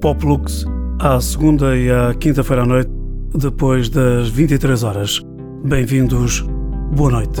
Poplux à segunda e à quinta-feira à noite, depois das 23 horas. Bem-vindos, boa noite.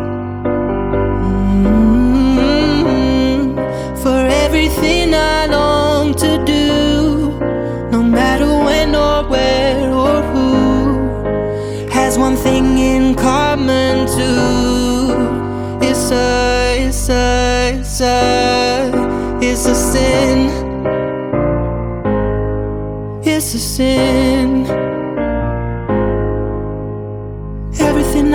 Everything I long to do, no matter when or where or who, has one thing in common too. It's a, it's a, it's a, it's a sin. It's a sin.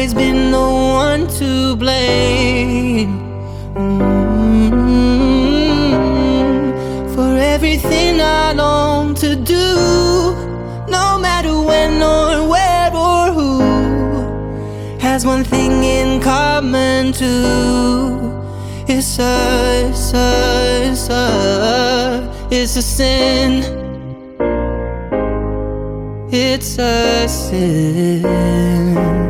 Always been the one to blame. Mm-hmm. For everything I long to do, no matter when or where or who, has one thing in common too. It's a, it's a, it's a, it's a sin. It's a sin.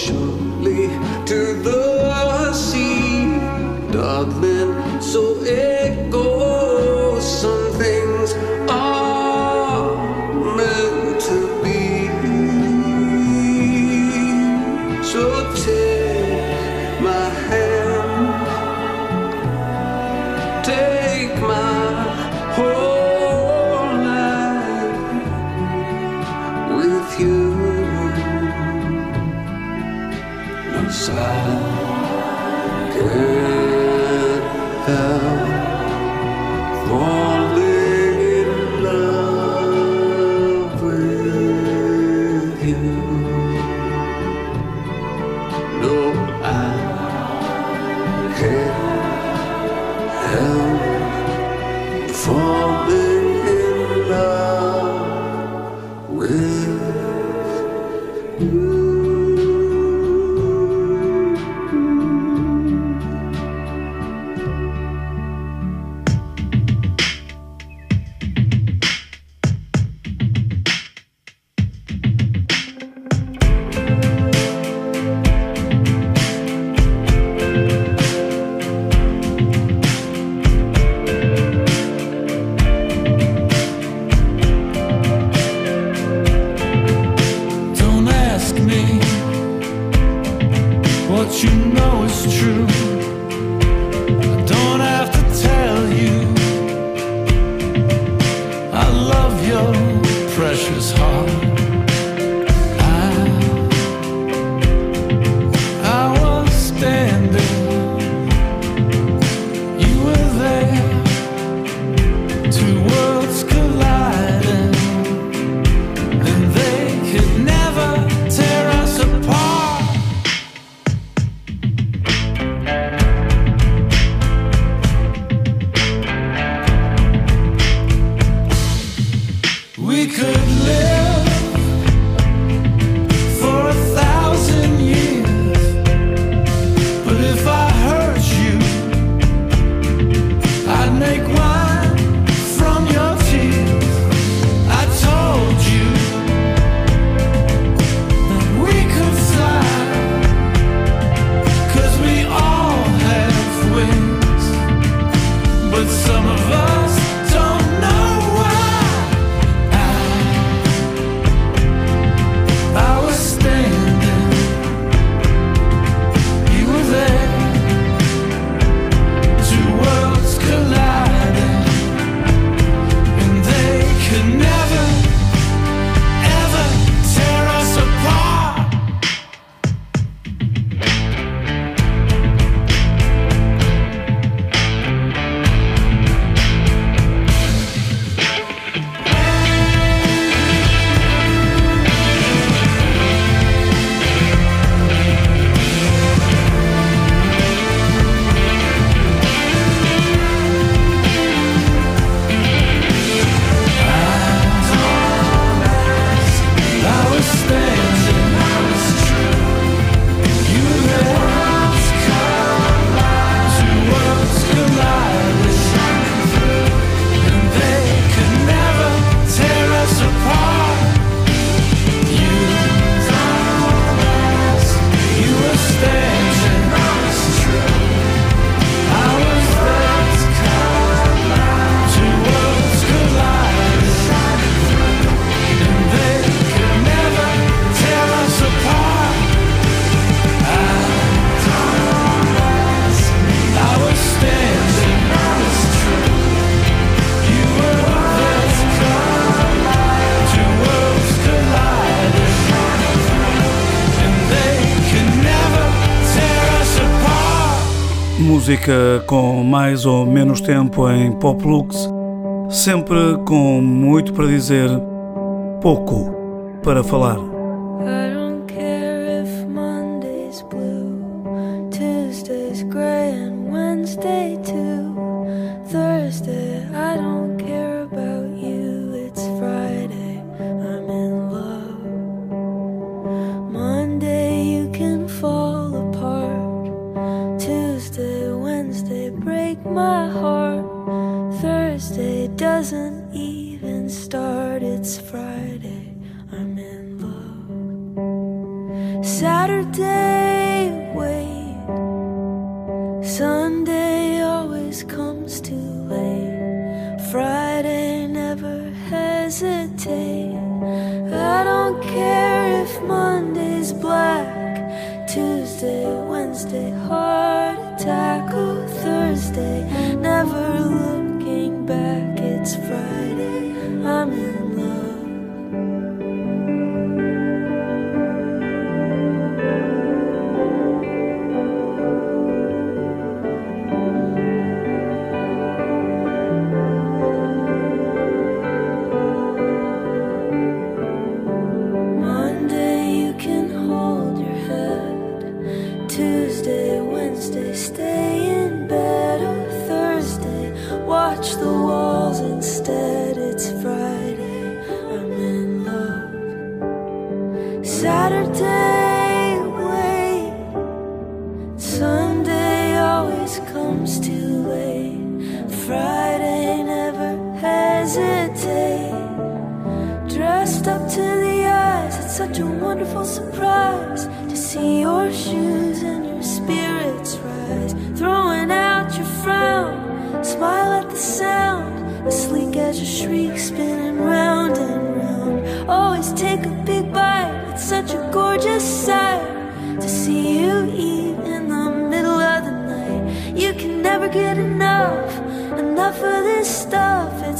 patiently to the sea, darling. Música mais ou menos tempo em Poplux, sempre com muito para dizer, pouco para falar. Saturday.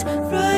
Over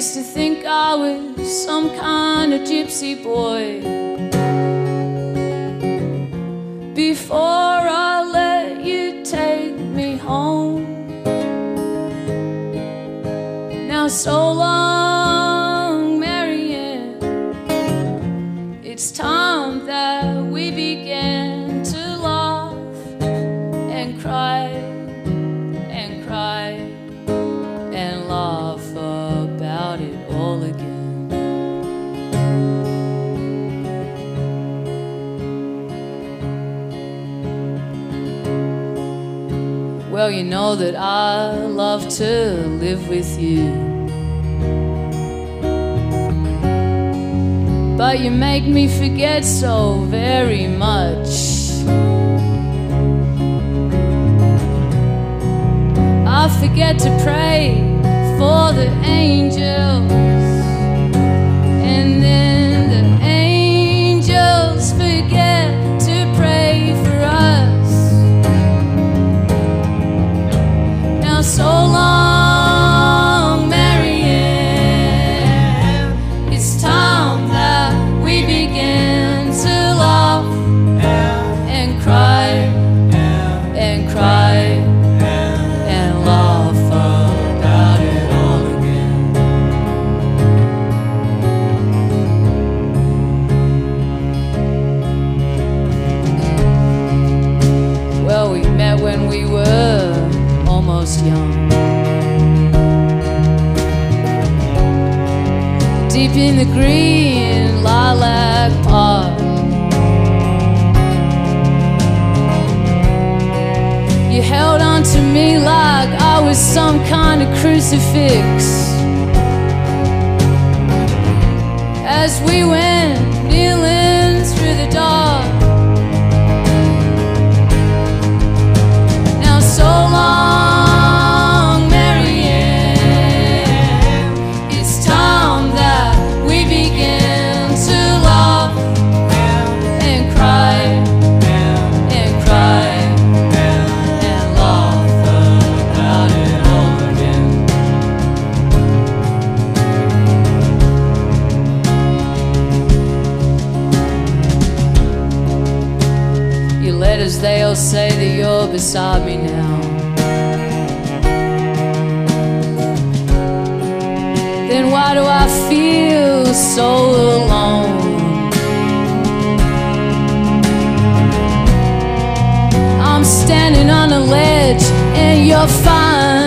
used to think I was some kind of gypsy boy. Before I let you take me home. Now so long, You know that I love to live with you. but you make me forget so very much. I forget to pray for the angels, so long. Deep in the green lilac park. You held on to me like I was some kind of crucifix. As we went kneeling through the dark. beside me now. Then why do I feel so alone? I'm standing on a ledge and you're fine.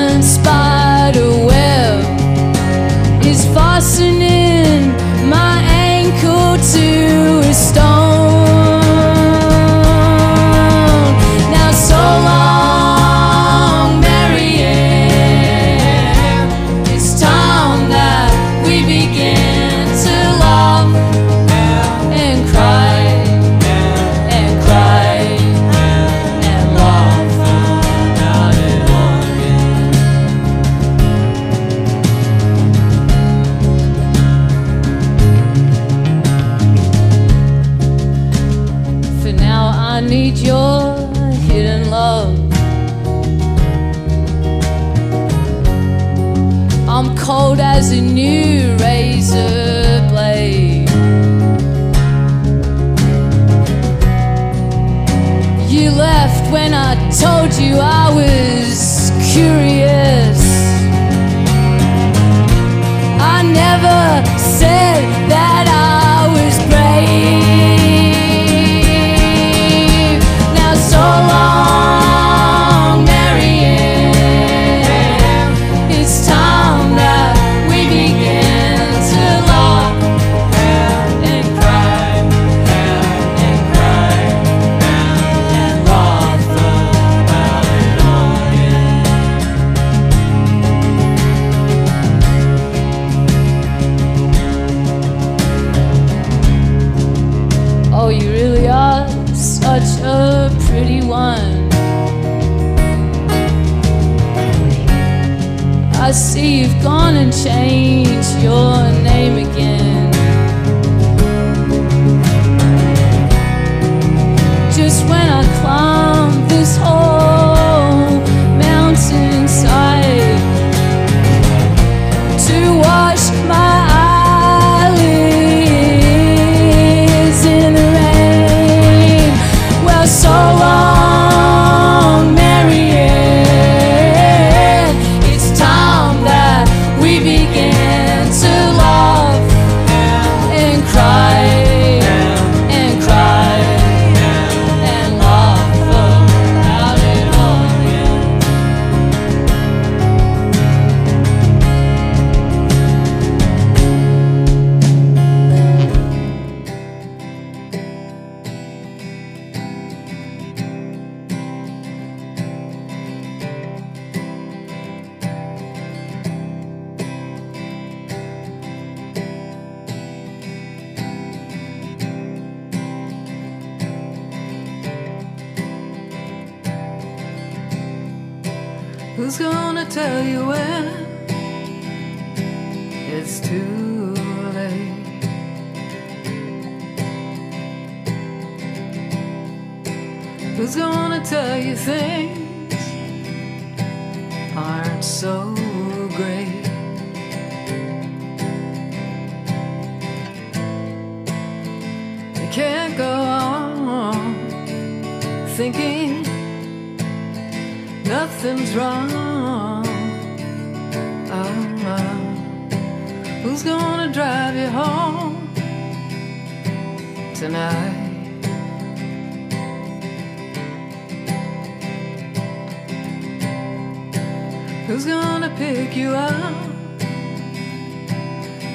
Who's gonna pick you up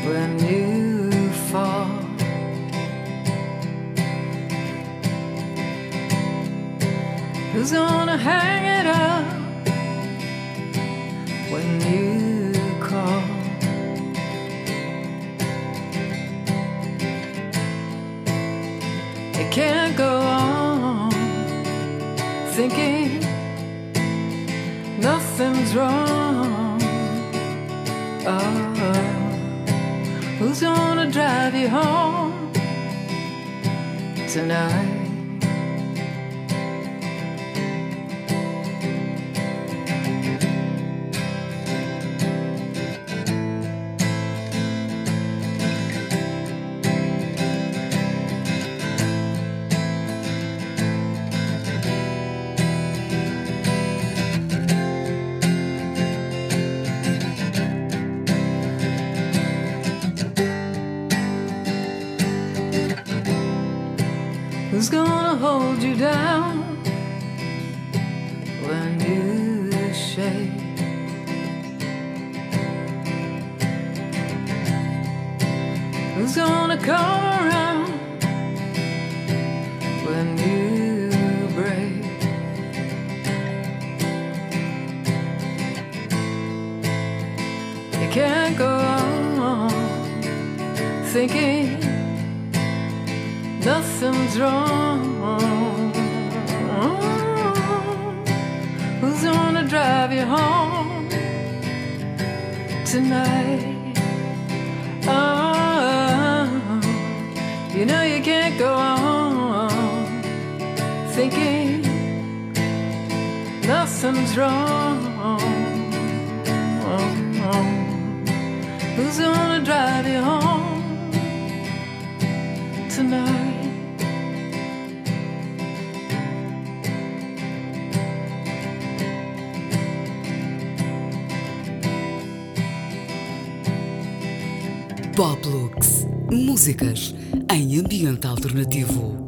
when you fall? Who's gonna hang it up when you call? It can't go on thinking wrong. Oh, who's gonna drive you home tonight? Can't go on thinking nothing's wrong. Who's gonna drive you home tonight? Oh, you know you can't go on thinking nothing's wrong. Who's gonna drive you home tonight? Músicas em ambiente alternativo.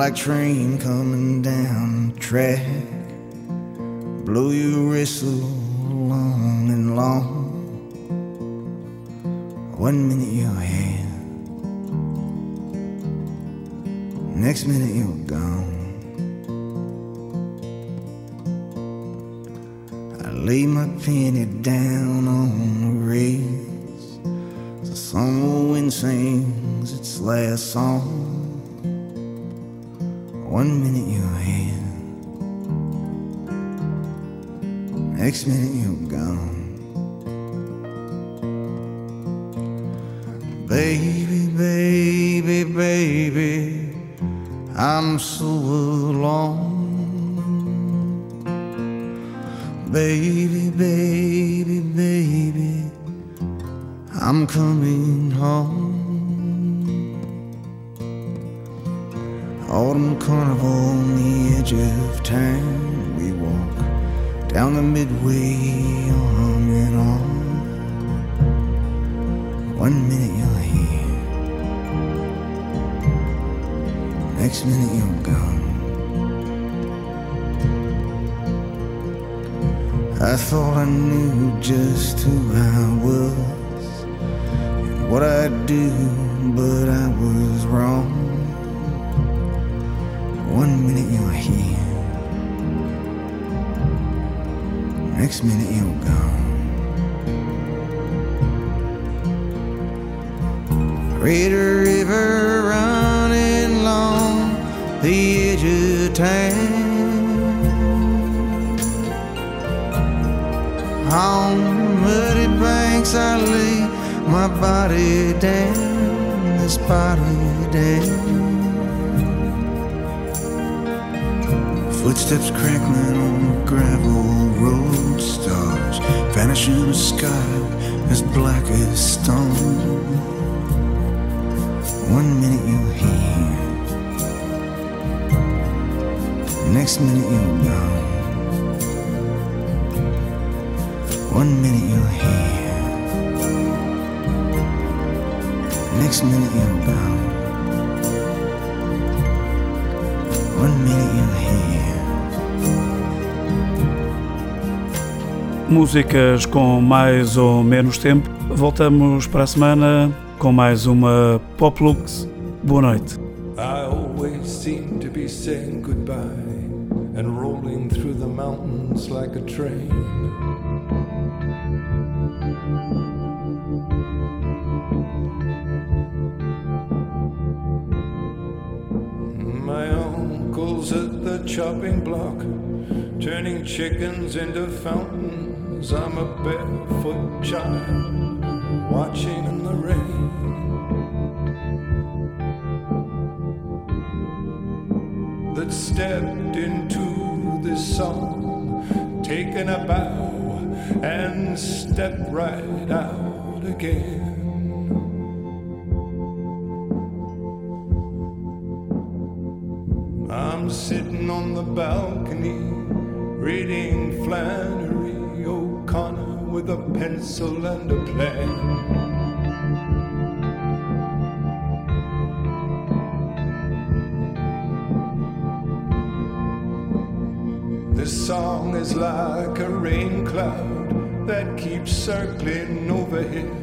Black train coming down the track. Baby, baby, baby, I'm so alone. Baby, baby, baby, I'm coming home. Autumn carnival on the edge of town. We walk down the midway arm in arm. One minute next minute you're gone. I thought I knew just who I was and what I'd do, but I was wrong. One minute you're here, next minute you're gone. Red River along the edge of town. On muddy banks I lay my body down, this body down. Footsteps crackling on the gravel road, stars vanish in the sky as black as stone. One minute you're here, next minute you're gone. One minute you're here, next minute you're gone. One minute you're here. Músicas com mais ou menos tempo. Voltamos para a semana com mais uma Pop Lux. Boa noite. Like a train. My uncle's at the chopping block, turning chickens into fountains. I'm a barefoot child watching in the rain. that stepped into this song, taken a bow and stepped right out again. I'm sitting on the balcony reading Flannery O'Connor with a pencil and a plan. Circling overhead.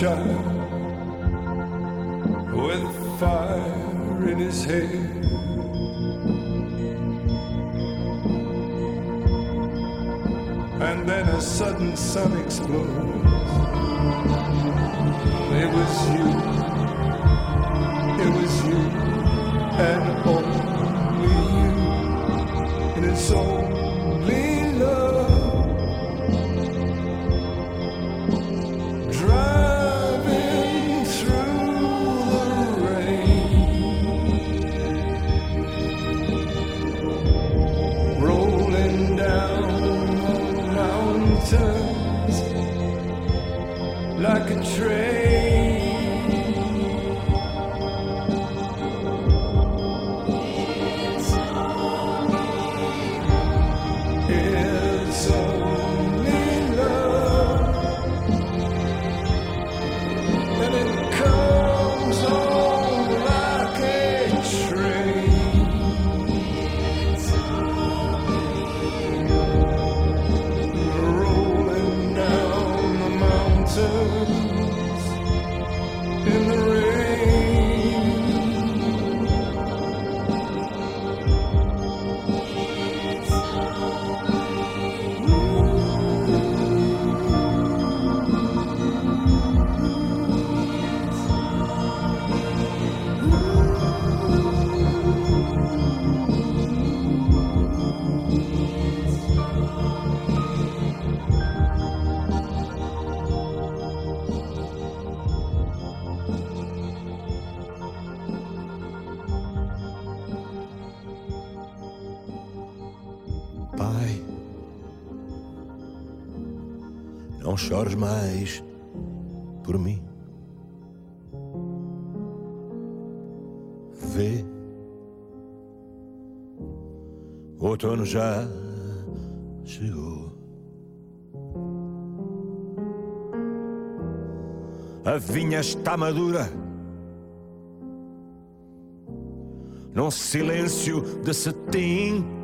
Child with fire in his hair. And then a sudden sun explodes. It was you. It was you. And não chores mais por mim. Vê, o outono já chegou. A vinha está madura. Num silêncio de cetim.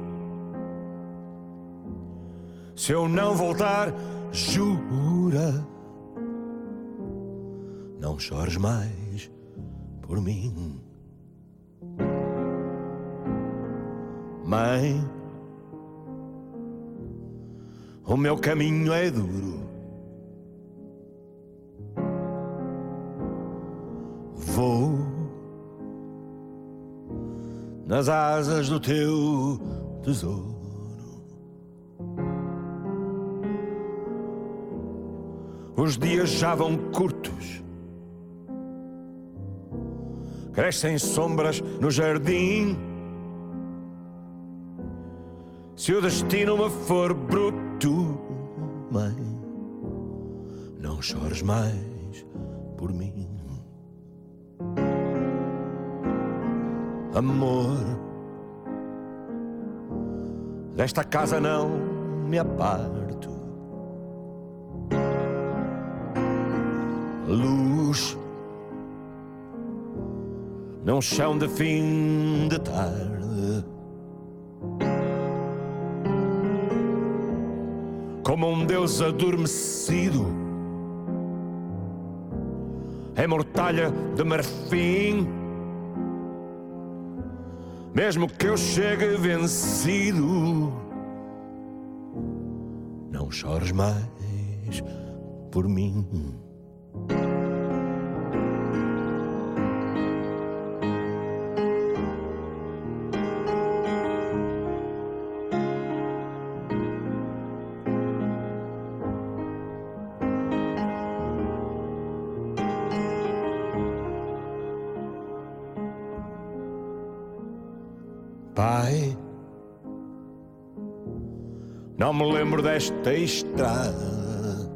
Se eu não voltar, jura. Não chores mais por mim. Mãe, o meu caminho é duro. Vou nas asas do teu tesouro. Os dias já vão curtos. Crescem sombras no jardim. Se o destino me for bruto, mãe, não chores mais por mim. Amor, desta casa não me aparto. Num chão de fim de tarde. Como um Deus adormecido, em mortalha de marfim. Mesmo que eu chegue vencido, não chores mais por mim. Desta estrada.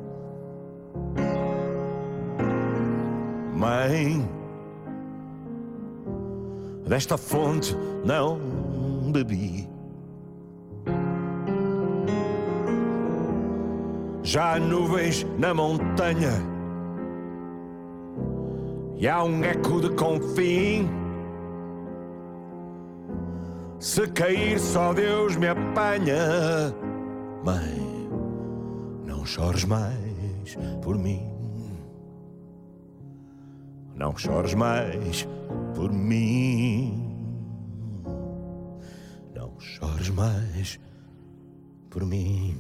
Mãe, desta fonte não bebi. Já há nuvens na montanha e há um eco de confim. Se cair, só Deus me apanha. Mãe, chores mais por mim. Não chores mais por mim. Não chores mais por mim.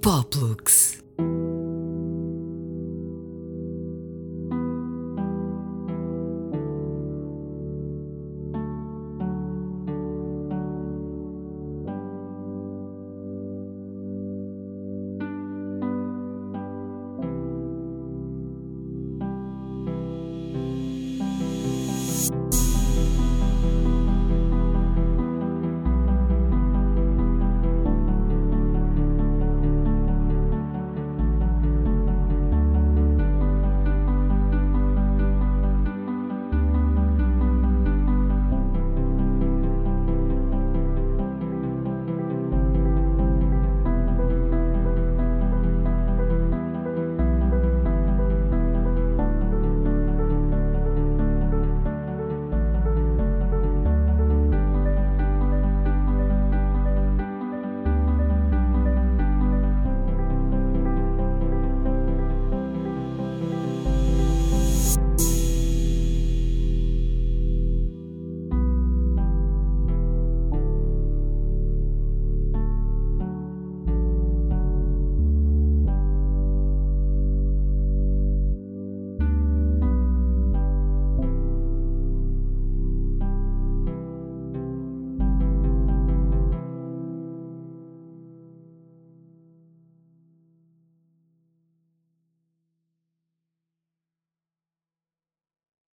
Poplux.